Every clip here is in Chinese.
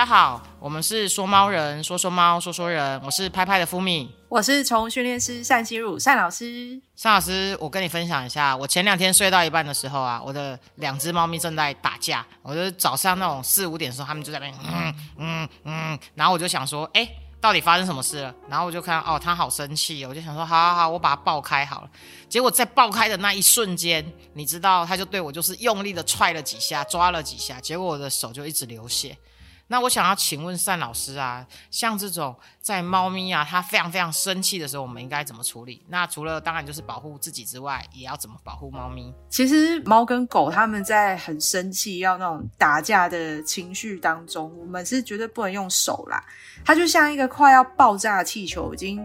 家好，我们是说猫人，说说猫，说说人，我是拍拍的福米，我是宠物训练师单心如单老师。单老师，我跟你分享一下，我前两天睡到一半的时候啊，我的两只猫咪正在打架。我就早上那种四五点的时候，它们就在那边嗯嗯嗯，然后我就想说，哎，到底发生什么事了？然后我就看，哦，它好生气，我就想说，好好好，我把它爆开好了。结果在爆开的那一瞬间，你知道，它就对我就是用力的踹了几下，抓了几下，结果我的手就一直流血。那我想要请问单老师啊，像这种在猫咪啊，它非常非常生气的时候，我们应该怎么处理？那除了当然就是保护自己之外，也要怎么保护猫咪？其实猫跟狗它们在很生气、要那种打架的情绪当中，我们是绝对不能用手啦。它就像一个快要爆炸的气球，已经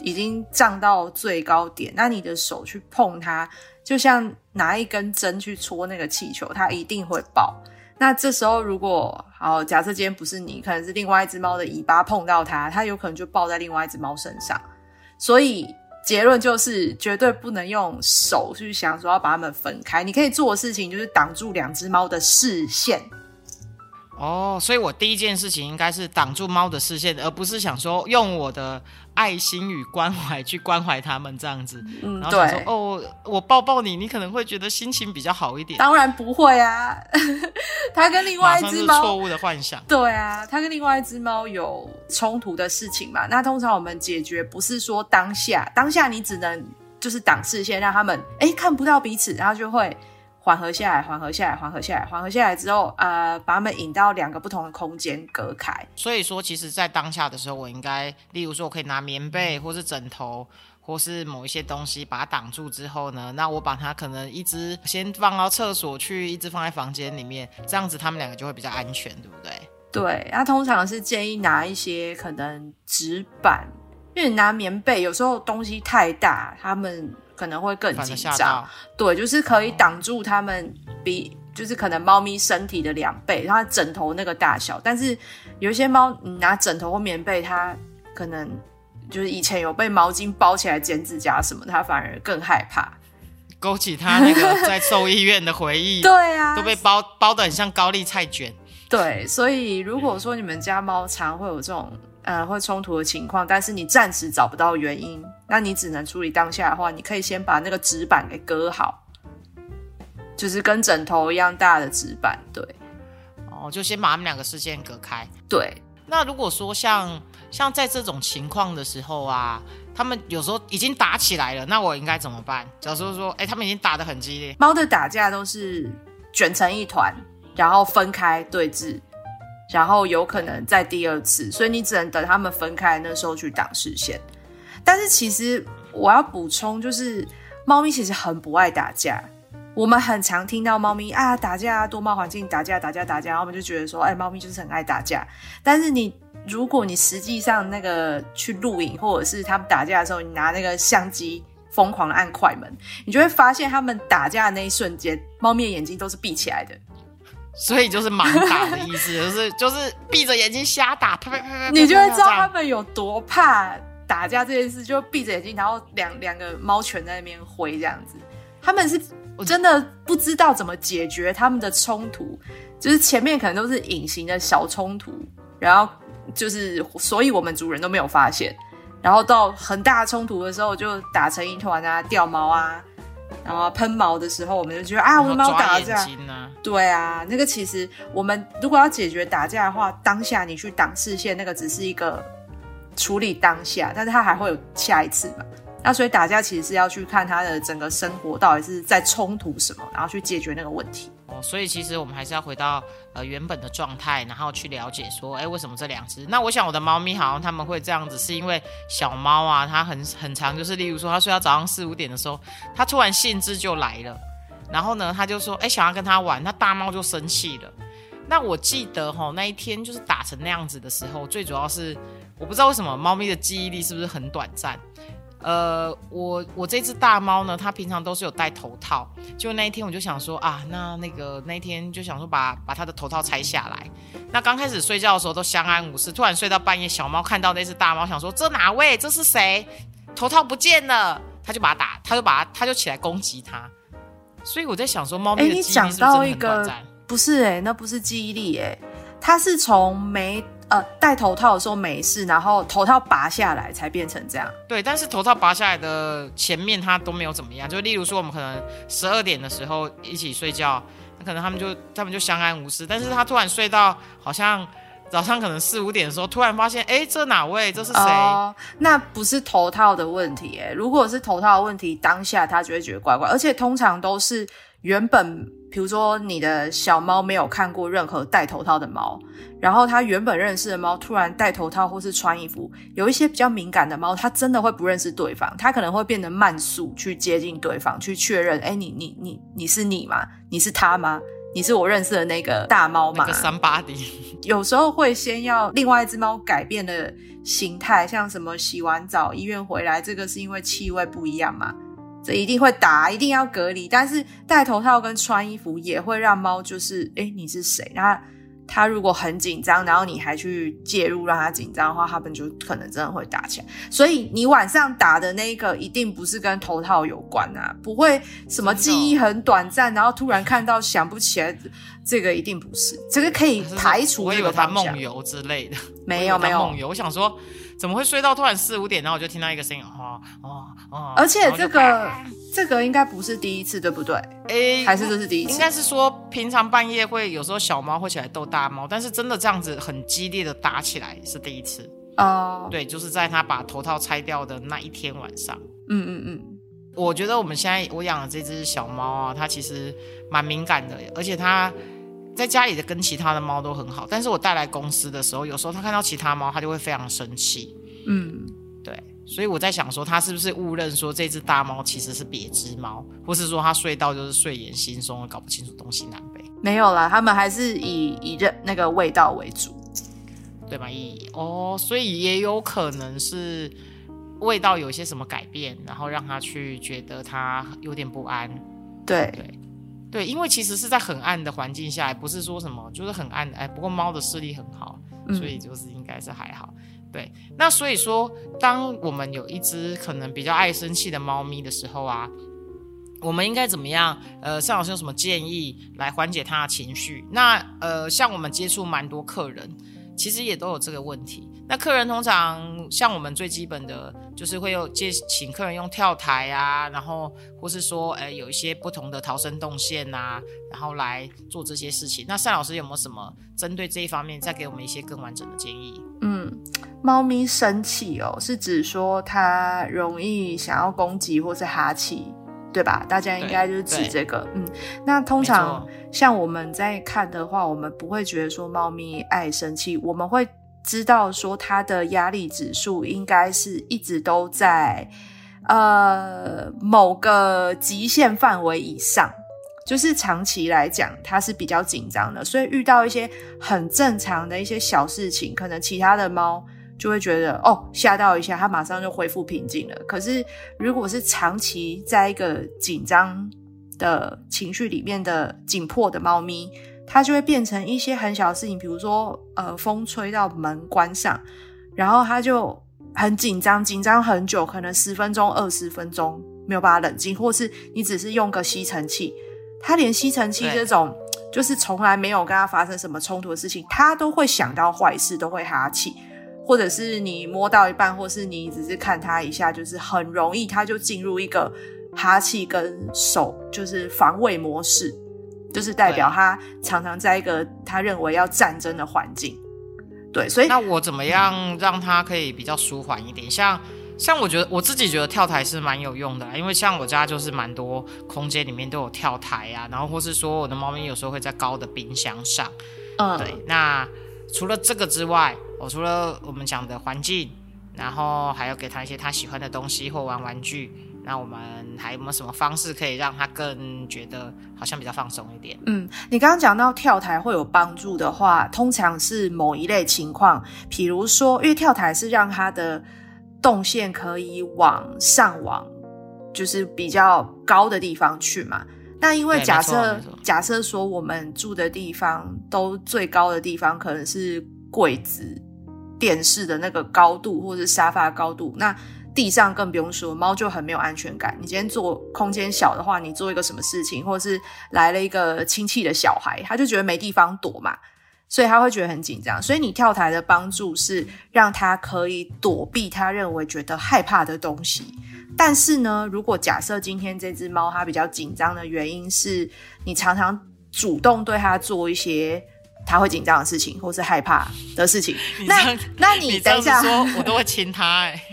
已经胀到最高点，那你的手去碰它，就像拿一根针去戳那个气球，它一定会爆。那这时候，如果好假设今天不是你，可能是另外一只猫的尾巴碰到它，它有可能就抱在另外一只猫身上。所以结论就是，绝对不能用手去想说要把它们分开。你可以做的事情就是挡住两只猫的视线。哦，所以我第一件事情应该是挡住猫的视线，而不是想说用我的爱心与关怀去关怀他们这样子。嗯，对。哦，我抱抱你，你可能会觉得心情比较好一点。当然不会啊，他跟另外一只猫错误的幻想。对啊，他跟另外一只猫有冲突的事情嘛？那通常我们解决不是说当下，当下你只能就是挡视线，让他们哎看不到彼此，然后就会。缓和下来，缓和下来，缓和下来，缓和下来之后，呃，把它们引到两个不同的空间隔开。所以说，其实，在当下的时候，我应该，例如说，我可以拿棉被，或是枕头，或是某一些东西把它挡住之后呢，那我把它可能一直先放到厕所去，一直放在房间里面，这样子他们两个就会比较安全，对不对？对，那通常是建议拿一些可能纸板，因为拿棉被有时候东西太大，他们。可能会更紧张，对，就是可以挡住他们比就是可能猫咪身体的两倍，它枕头那个大小。但是有一些猫，你拿枕头或棉被，它可能就是以前有被毛巾包起来剪指甲什么，它反而更害怕，勾起它那个在兽医院的回忆。对啊，都被包包的很像高丽菜卷。对，所以如果说你们家猫常会有这种。呃，会冲突的情况，但是你暂时找不到原因，那你只能处理当下的话，你可以先把那个纸板给割好，就是跟枕头一样大的纸板，对，哦，就先把他们两个事件隔开。对，那如果说像像在这种情况的时候啊，他们有时候已经打起来了，那我应该怎么办？假如说，哎，他们已经打得很激烈，猫的打架都是卷成一团，然后分开对峙。然后有可能在第二次，所以你只能等他们分开那时候去挡视线。但是其实我要补充，就是猫咪其实很不爱打架。我们很常听到猫咪啊打架，多猫环境打架打架打架，然后我们就觉得说，哎，猫咪就是很爱打架。但是你如果你实际上那个去录影，或者是他们打架的时候，你拿那个相机疯狂按快门，你就会发现他们打架的那一瞬间，猫咪的眼睛都是闭起来的。所以就是盲打的意思，就是就是闭着眼睛瞎打，啪啪啪啪，你就会知道他们有多怕打架这件事。就闭着眼睛，然后两两个猫拳在那边挥这样子，他们是真的不知道怎么解决他们的冲突，就是前面可能都是隐形的小冲突，然后就是所以我们主人都没有发现，然后到很大冲突的时候就打成一团啊，掉毛啊。然后喷毛的时候，我们就觉得啊，我的猫打架。对啊，那个其实我们如果要解决打架的话，当下你去挡视线，那个只是一个处理当下，但是它还会有下一次嘛。那所以打架其实是要去看他的整个生活到底是在冲突什么，然后去解决那个问题。哦，所以其实我们还是要回到呃原本的状态，然后去了解说，哎，为什么这两只？那我想我的猫咪好像他们会这样子，是因为小猫啊，它很很长，就是例如说它睡到早上四五点的时候，它突然兴致就来了，然后呢，它就说，哎，想要跟它玩，那大猫就生气了。那我记得哈，那一天就是打成那样子的时候，最主要是我不知道为什么猫咪的记忆力是不是很短暂。呃，我我这只大猫呢，它平常都是有戴头套。就那一天，我就想说啊，那那个那一天就想说把把它的头套拆下来。那刚开始睡觉的时候都相安无事，突然睡到半夜，小猫看到那只大猫，想说这哪位？这是谁？头套不见了，它就把它打，它就把它，它就起来攻击它。所以我在想说，猫咪的记忆力是不是很短暂？不是哎，那不是记忆力哎，它是从没呃戴头套的时候没事，然后头套拔下来才变成这样。对，但是头套拔下来的前面他都没有怎么样，就例如说我们可能十二点的时候一起睡觉，那可能他们就他们就相安无事，但是他突然睡到好像早上可能四五点的时候，突然发现，哎，这哪位？这是谁？哦，那不是头套的问题，哎，如果是头套的问题，当下他就会觉得怪怪，而且通常都是原本，比如说你的小猫没有看过任何戴头套的猫，然后它原本认识的猫突然戴头套或是穿衣服，有一些比较敏感的猫，它真的会不认识对方，它可能会变得慢速去接近对方，去确认，哎，你你你你是你吗？你是他吗？你是我认识的那个大猫吗？那个三八的，有时候会先要另外一只猫改变的形态，像什么洗完澡医院回来，这个是因为气味不一样嘛，这一定会打，一定要隔离。但是戴头套跟穿衣服也会让猫就是，哎，你是谁？那它如果很紧张，然后你还去介入让它紧张的话，它们就可能真的会打起来。所以你晚上打的那个一定不是跟头套有关啊，不会什么记忆很短暂，然后突然看到想不起来，这个一定不是。这个可以排除这个他梦游之类的，没有 没有梦游。我想说。怎么会睡到突然四五点，然后我就听到一个声音，哦哦哦！而且这个这个应该不是第一次，对不对？哎，还是这是第一次？应该是说平常半夜会有时候小猫会起来逗大猫，但是真的这样子很激烈的打起来是第一次哦。对，就是在它把头套拆掉的那一天晚上。嗯嗯嗯，我觉得我们现在我养的这只小猫啊，它其实蛮敏感的，而且它。在家里的跟其他的猫都很好，但是我带来公司的时候，有时候它看到其他猫，它就会非常生气。嗯，对，所以我在想说，它是不是误认说这只大猫其实是别只猫，或是说它睡到就是睡眼惺忪，搞不清楚东西南北？没有啦，他们还是以以认那个味道为主，对吧？以哦，所以也有可能是味道有一些什么改变，然后让它去觉得它有点不安。对对。对，因为其实是在很暗的环境下，不是说什么就是很暗的。哎，不过猫的视力很好，所以就是应该是还好。对，那所以说，当我们有一只可能比较爱生气的猫咪的时候啊，我们应该怎么样？呃，尚老师有什么建议来缓解它的情绪？那呃，像我们接触蛮多客人。其实也都有这个问题。那客人通常像我们最基本的，就是会有借请客人用跳台啊，然后或是说，哎，有一些不同的逃生动线呐，然后来做这些事情。那单老师有没有什么针对这一方面，再给我们一些更完整的建议？嗯，猫咪生气哦，是指说它容易想要攻击或是哈气。对吧？大家应该就是指这个，嗯。那通常像我们在看的话，我们不会觉得说猫咪爱生气，我们会知道说它的压力指数应该是一直都在呃某个极限范围以上，就是长期来讲它是比较紧张的，所以遇到一些很正常的一些小事情，可能其他的猫。就会觉得哦，吓到一下，它马上就恢复平静了。可是，如果是长期在一个紧张的情绪里面的紧迫的猫咪，它就会变成一些很小的事情，比如说呃，风吹到门关上，然后他就很紧张，紧张很久，可能十分钟、二十分钟没有办法冷静，或是你只是用个吸尘器，他连吸尘器这种就是从来没有跟他发生什么冲突的事情，他都会想到坏事，都会哈气。或者是你摸到一半，或是你只是看他一下，就是很容易，他就进入一个哈气跟手就是防卫模式，就是代表他常常在一个他认为要战争的环境。对，所以那我怎么样让他可以比较舒缓一点？像像我觉得我自己觉得跳台是蛮有用的，因为像我家就是蛮多空间里面都有跳台啊，然后或是说我的猫咪有时候会在高的冰箱上。嗯，对，那。除了这个之外，我除了我们讲的环境，然后还要给他一些他喜欢的东西或玩玩具。那我们还有没有什么方式可以让他更觉得好像比较放松一点？嗯，你刚刚讲到跳台会有帮助的话，通常是某一类情况，比如说，因为跳台是让他的动线可以往上往，就是比较高的地方去嘛。那因为假设假设说我们住的地方都最高的地方可能是柜子、电视的那个高度，或者是沙发高度。那地上更不用说，猫就很没有安全感。你今天做空间小的话，你做一个什么事情，或者是来了一个亲戚的小孩，他就觉得没地方躲嘛。所以他会觉得很紧张。所以你跳台的帮助是让他可以躲避他认为觉得害怕的东西。但是呢，如果假设今天这只猫它比较紧张的原因是你常常主动对它做一些它会紧张的事情，或是害怕的事情，那那你等一下说，我都会亲它哎。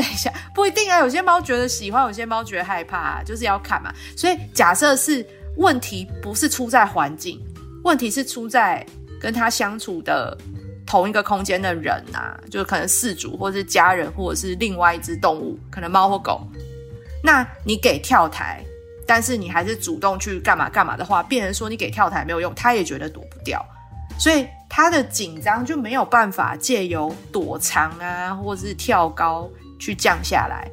等一下，不一定啊，有些猫觉得喜欢，有些猫觉得害怕，就是要看嘛。所以假设是问题不是出在环境，问题是出在跟它相处的同一个空间的人啊，就可能饲主或是家人，或者是另外一只动物，可能猫或狗。那你给跳台，但是你还是主动去干嘛干嘛的话，变成说你给跳台没有用，它也觉得躲不掉，所以他的紧张就没有办法借由躲藏啊，或者是跳高。去降下来，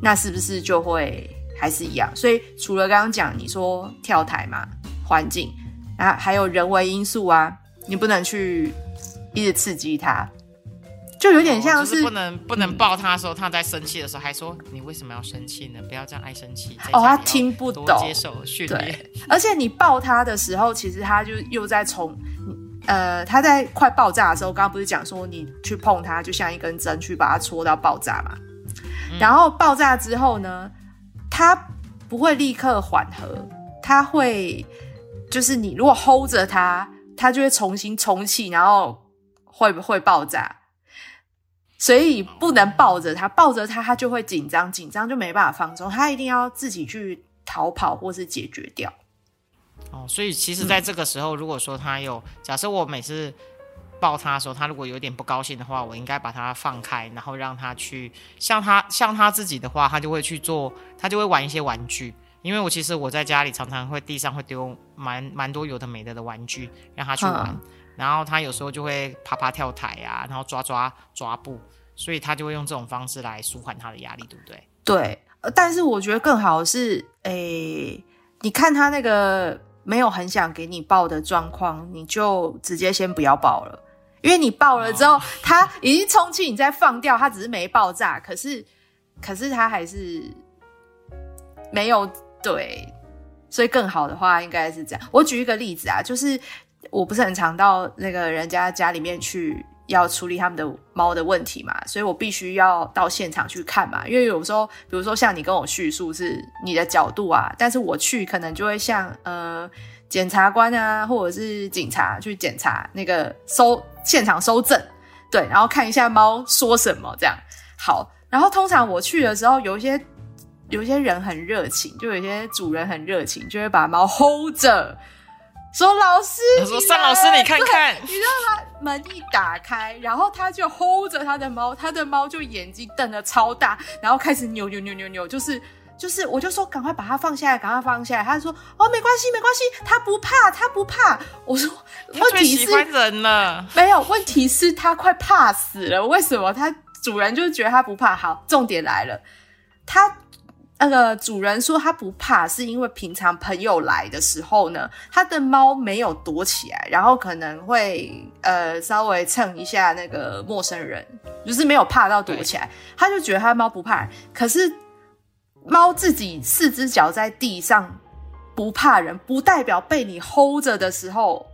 那是不是就会还是一样？所以除了刚刚讲你说跳台嘛，环境啊，还有人为因素啊，你不能去一直刺激他，就有点像是不能不能抱他的时候，他在生气的时候还说你为什么要生气呢？不要这样爱生气。哦，他听不懂，接受训练。而且你抱他的时候，其实他就又在从呃，它在快爆炸的时候，刚刚不是讲说你去碰它，就像一根针去把它戳到爆炸嘛？然后爆炸之后呢，它不会立刻缓和，它会就是你如果 hold 着它，它就会重新充气，然后会不会爆炸？所以不能抱着它，抱着它它就会紧张，紧张就没办法放松，它一定要自己去逃跑或是解决掉。哦，所以其实在这个时候，如果说他有假设我每次抱他的时候，他如果有点不高兴的话，我应该把他放开，然后让他去像他像他自己的话，他就会去做，他就会玩一些玩具。因为我其实我在家里常常会地上会丢蛮蛮多有的没的的玩具让他去玩，然后他有时候就会爬爬跳台啊，然后抓抓抓布，所以他就会用这种方式来舒缓他的压力，对不对？对，但是我觉得更好是，诶，你看他那个。没有很想给你爆的状况，你就直接先不要爆了，因为你爆了之后，它已经充气，你再放掉，它只是没爆炸，可是，可是它还是没有对，所以更好的话应该是这样。我举一个例子啊，就是我不是很常到那个人家家里面去。要处理他们的猫的问题嘛，所以我必须要到现场去看嘛。因为有时候，比如说像你跟我叙述是你的角度啊，但是我去可能就会像呃检察官啊，或者是警察去检查那个收现场收证，对，然后看一下猫说什么这样。好，然后通常我去的时候，有一些有一些人很热情，就有些主人很热情，就会把猫 hold 着。说老师，他说单老师，你看看，你知道他门一打开，然后他就 hold 着他的猫，他的猫就眼睛瞪得超大，然后开始扭扭扭扭扭，就是就是，我就说赶快把它放下来，赶快放下来。他说哦，没关系，没关系，他不怕，他不怕。我说问题是人了，没有问题是他快怕死了。为什么？他主人就是觉得他不怕。好，重点来了，他。那个主人说他不怕，是因为平常朋友来的时候呢，他的猫没有躲起来，然后可能会呃稍微蹭一下那个陌生人，就是没有怕到躲起来，他就觉得他的猫不怕。可是猫自己四只脚在地上不怕人，不代表被你 hold 着的时候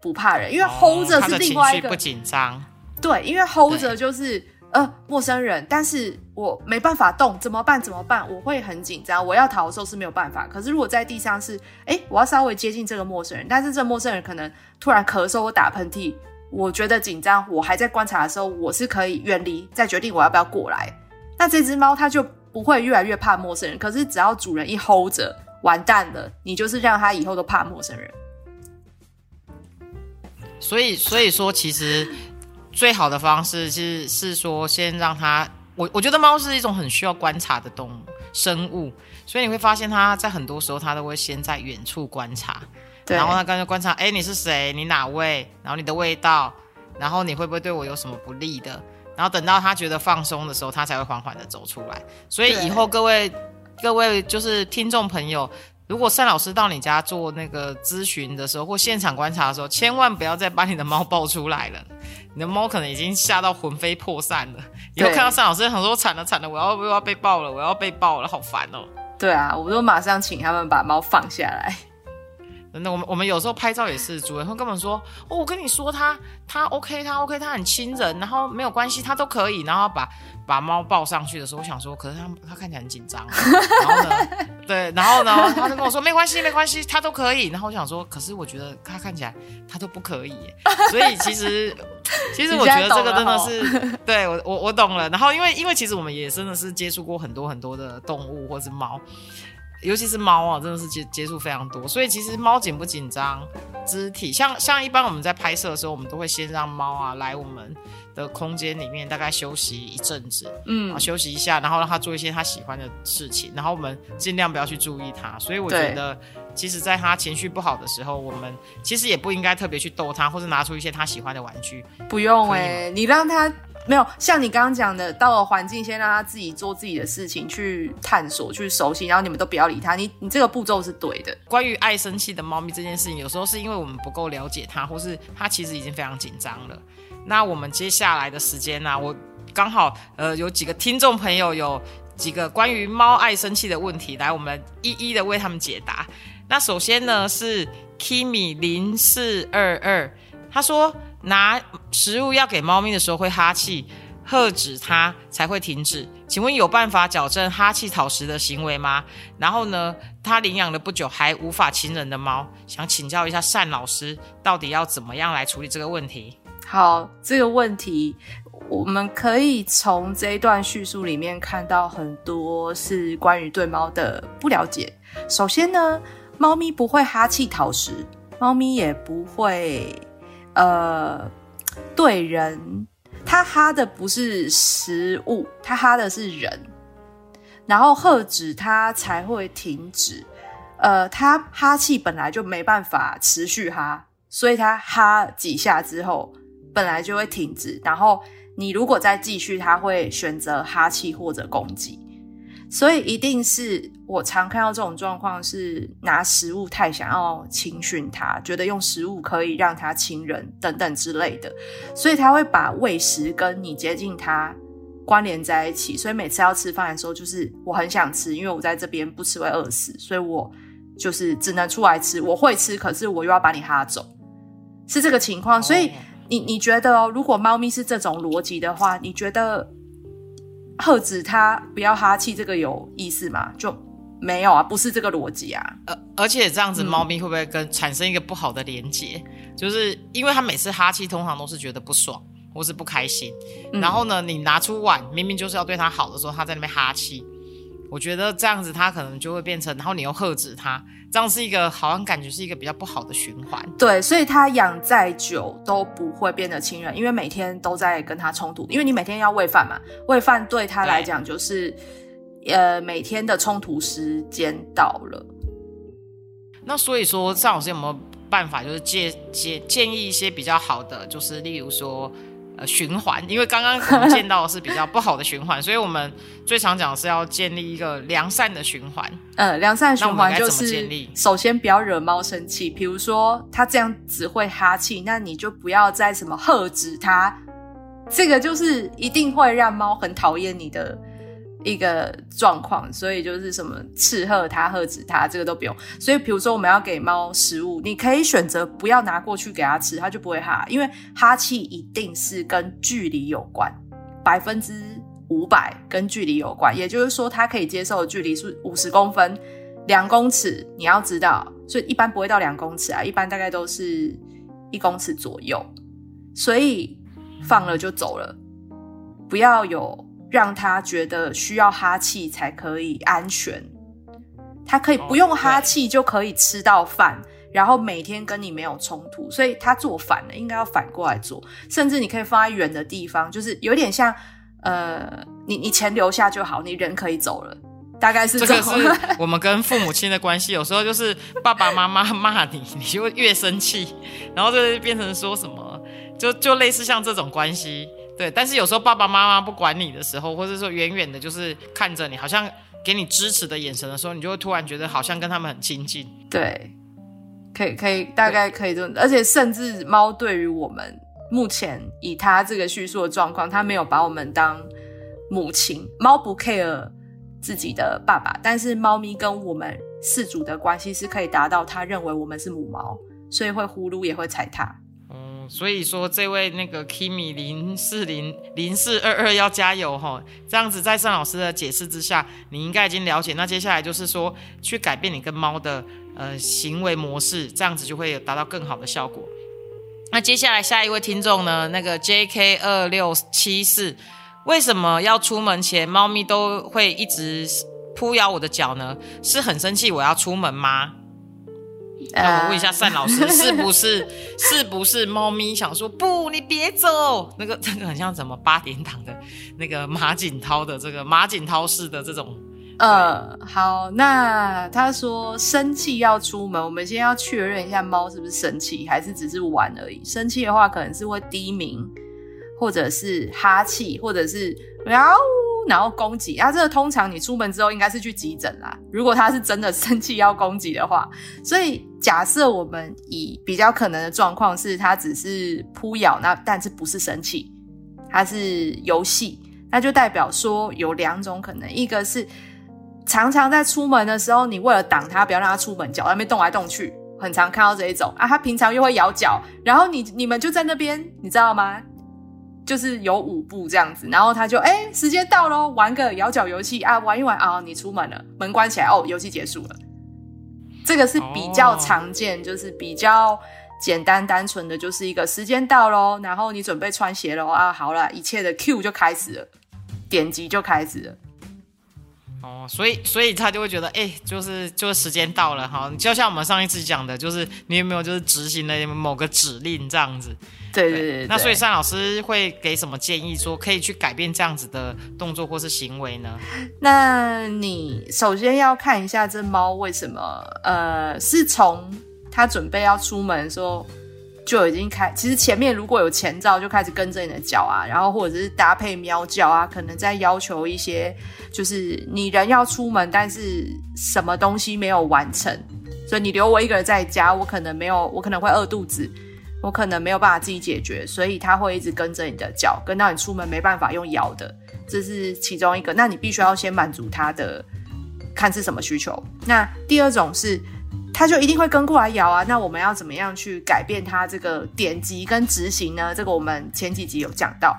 不怕人，因为 hold 着是另外一个不紧张。对，因为 hold 着就是。呃，陌生人，但是我没办法动，怎么办？怎么办？我会很紧张。我要逃的时候是没有办法。可是如果在地上是，哎，我要稍微接近这个陌生人，但是这陌生人可能突然咳嗽或打喷嚏，我觉得紧张。我还在观察的时候，我是可以远离，再决定我要不要过来。那这只猫它就不会越来越怕陌生人。可是只要主人一 hold 着，完蛋了，你就是让它以后都怕陌生人。所以，所以说其实。最好的方式是是说，先让它。我我觉得猫是一种很需要观察的动物生物，所以你会发现它在很多时候它都会先在远处观察，然后它刚才观察，哎，你是谁？你哪位？然后你的味道，然后你会不会对我有什么不利的？然后等到它觉得放松的时候，它才会缓缓的走出来。所以以后各位各位就是听众朋友。如果单老师到你家做那个咨询的时候，或现场观察的时候，千万不要再把你的猫抱出来了。你的猫可能已经吓到魂飞魄散了。以后看到单老师，想说惨了惨了，我要又要被抱了，我要被抱了，好烦哦。对啊，我都马上请他们把猫放下来。真的，我们我们有时候拍照也是，主人会跟我们说，哦，我跟你说他他 OK，他 OK，他很亲人，然后没有关系，他都可以，然后把把猫抱上去的时候，我想说，可是他他看起来很紧张，然后呢，对，然后呢，他就跟我说没关系没关系，他都可以，然后我想说，可是我觉得他看起来他都不可以，所以其实其实我觉得这个真的是，对我我我懂了，然后因为因为其实我们也真的是接触过很多很多的动物或是猫。尤其是猫啊，真的是接接触非常多，所以其实猫紧不紧张，肢体像像一般我们在拍摄的时候，我们都会先让猫啊来我们的空间里面，大概休息一阵子，嗯，休息一下，然后让它做一些它喜欢的事情，然后我们尽量不要去注意它。所以我觉得，其实在它情绪不好的时候，我们其实也不应该特别去逗它，或者拿出一些它喜欢的玩具。不用哎，你让它。没有像你刚刚讲的，到了环境先让他自己做自己的事情，去探索、去熟悉，然后你们都不要理他。你你这个步骤是对的。关于爱生气的猫咪这件事情，有时候是因为我们不够了解它，或是它其实已经非常紧张了。那我们接下来的时间呢，我刚好呃有几个听众朋友有几个关于猫爱生气的问题，来我们一一的为他们解答。那首先呢是 Kimi 零四二二，他说。拿食物要给猫咪的时候会哈气，喝止它才会停止。请问有办法矫正哈气讨食的行为吗？然后呢，他领养了不久还无法亲人的猫，想请教一下单老师，到底要怎么样来处理这个问题？好，这个问题我们可以从这一段叙述里面看到很多是关于对猫的不了解。首先呢，猫咪不会哈气讨食，猫咪也不会。呃，对人，他哈的不是食物，他哈的是人，然后喝止他才会停止。呃，他哈气本来就没办法持续哈，所以他哈几下之后，本来就会停止。然后你如果再继续，他会选择哈气或者攻击。所以一定是我常看到这种状况，是拿食物太想要轻训它，觉得用食物可以让它亲人等等之类的，所以他会把喂食跟你接近它关联在一起。所以每次要吃饭的时候，就是我很想吃，因为我在这边不吃会饿死，所以我就是只能出来吃。我会吃，可是我又要把你哈走，是这个情况。所以你你觉得哦，如果猫咪是这种逻辑的话，你觉得？喝止它不要哈气，这个有意思吗？就没有啊，不是这个逻辑啊。而而且这样子，猫咪会不会跟产生一个不好的连接？就是因为它每次哈气，通常都是觉得不爽或是不开心。然后呢，你拿出碗，明明就是要对它好的时候，它在那边哈气。我觉得这样子，他可能就会变成，然后你又喝止他。这样是一个好像感觉是一个比较不好的循环，对，所以他养再久都不会变得亲人，因为每天都在跟他冲突，因为你每天要喂饭嘛，喂饭对他来讲就是，呃，每天的冲突时间到了。那所以说，张老师有没有办法，就是建建建议一些比较好的，就是例如说。呃，循环，因为刚刚我们 见到的是比较不好的循环，所以我们最常讲是要建立一个良善的循环。呃，良善循环就是首先不要惹猫生气，比如说它这样只会哈气，那你就不要再什么呵止它，这个就是一定会让猫很讨厌你的。一个状况，所以就是什么斥喝它、喝止它，这个都不用。所以，比如说我们要给猫食物，你可以选择不要拿过去给它吃，它就不会哈。因为哈气一定是跟距离有关，百分之五百跟距离有关。也就是说，它可以接受的距离是五十公分、两公尺。你要知道，所以一般不会到两公尺啊，一般大概都是一公尺左右。所以放了就走了，不要有。让他觉得需要哈气才可以安全，他可以不用哈气就可以吃到饭，然后每天跟你没有冲突，所以他做反了，应该要反过来做，甚至你可以放在远的地方，就是有点像，呃，你你钱留下就好，你人可以走了，大概是这个是我们跟父母亲的关系，有时候就是爸爸妈妈骂你，你就越生气，然后就变成说什么，就就类似像这种关系。对，但是有时候爸爸妈妈不管你的时候，或者说远远的，就是看着你，好像给你支持的眼神的时候，你就会突然觉得好像跟他们很亲近。对，可以，可以，大概可以这而且甚至猫对于我们目前以它这个叙述的状况，它没有把我们当母亲。猫不 care 自己的爸爸，但是猫咪跟我们饲主的关系是可以达到他认为我们是母猫，所以会呼噜也会踩踏。所以说这位那个 Kimi 零四零零四二二要加油哈！这样子在尚老师的解释之下，你应该已经了解。那接下来就是说去改变你跟猫的呃行为模式，这样子就会有达到更好的效果。那接下来下一位听众呢？那个 JK 二六七四，为什么要出门前猫咪都会一直扑咬我的脚呢？是很生气我要出门吗？那我问一下单老师，是不是是不是猫咪想说不，你别走？那个那个很像什么八点档的那个马景涛的这个马景涛式的这种。呃，好，那他说生气要出门，我们先要确认一下猫是不是生气，还是只是玩而已。生气的话，可能是会低鸣，或者是哈气，或者是喵，然后攻击。啊，这个通常你出门之后应该是去急诊啦。如果他是真的 生气要攻击的话，所以假设我们以比较可能的状况是，他只是扑咬，那但是不是生气，它是游戏，那就代表说有两种可能，一个是。常常在出门的时候，你为了挡他，不要让他出门，脚那边动来动去，很常看到这一种啊。他平常又会咬脚，然后你你们就在那边，你知道吗？就是有五步这样子，然后他就哎，时间到喽，玩个摇脚游戏啊，玩一玩啊，你出门了，门关起来哦，游戏结束了。这个是比较常见，就是比较简单单纯的，就是一个时间到喽，然后你准备穿鞋喽啊，好了，一切的 Q 就开始了，点击就开始了。哦，所以所以他就会觉得，哎，就是就是时间到了哈，就像我们上一次讲的，就是你有没有就是执行了某个指令这样子？对对对。那所以单老师会给什么建议，说可以去改变这样子的动作或是行为呢？那你首先要看一下这猫为什么，呃，是从它准备要出门的时候。就已经开，其实前面如果有前兆，就开始跟着你的脚啊，然后或者是搭配喵叫啊，可能在要求一些，就是你人要出门，但是什么东西没有完成，所以你留我一个人在家，我可能没有，我可能会饿肚子，我可能没有办法自己解决，所以他会一直跟着你的脚，跟到你出门没办法用咬的，这是其中一个。那你必须要先满足他的，看是什么需求。那第二种是。它就一定会跟过来咬啊！那我们要怎么样去改变它这个点击跟执行呢？这个我们前几集有讲到，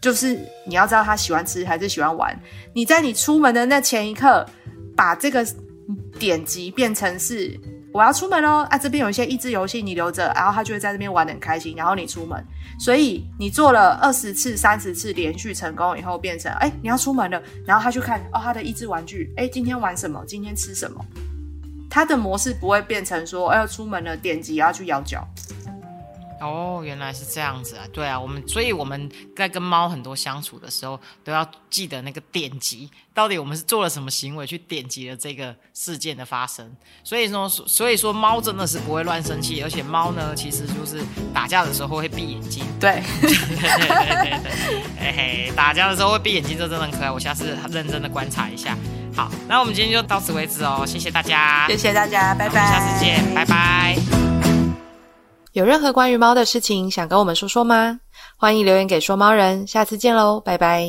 就是你要知道它喜欢吃还是喜欢玩。你在你出门的那前一刻，把这个点击变成是我要出门喽啊！这边有一些益智游戏，你留着，然后他就会在这边玩的很开心，然后你出门。所以你做了二十次、三十次连续成功以后，变成哎你要出门了，然后他去看哦他的益智玩具，哎今天玩什么？今天吃什么？它的模式不会变成说，哎，要出门了，点击要去咬脚。哦，原来是这样子啊！对啊，我们所以我们在跟猫很多相处的时候，都要记得那个点击，到底我们是做了什么行为去点击了这个事件的发生。所以说，所以说猫真的是不会乱生气，而且猫呢，其实就是打架的时候会闭眼睛。对，对对对对，嘿嘿，打架的时候会闭眼睛，这真的很可爱。我下次认真的观察一下。好，那我们今天就到此为止哦，谢谢大家，谢谢大家，拜拜，下次见，拜拜。有任何关于猫的事情想跟我们说说吗？欢迎留言给说猫人，下次见喽，拜拜。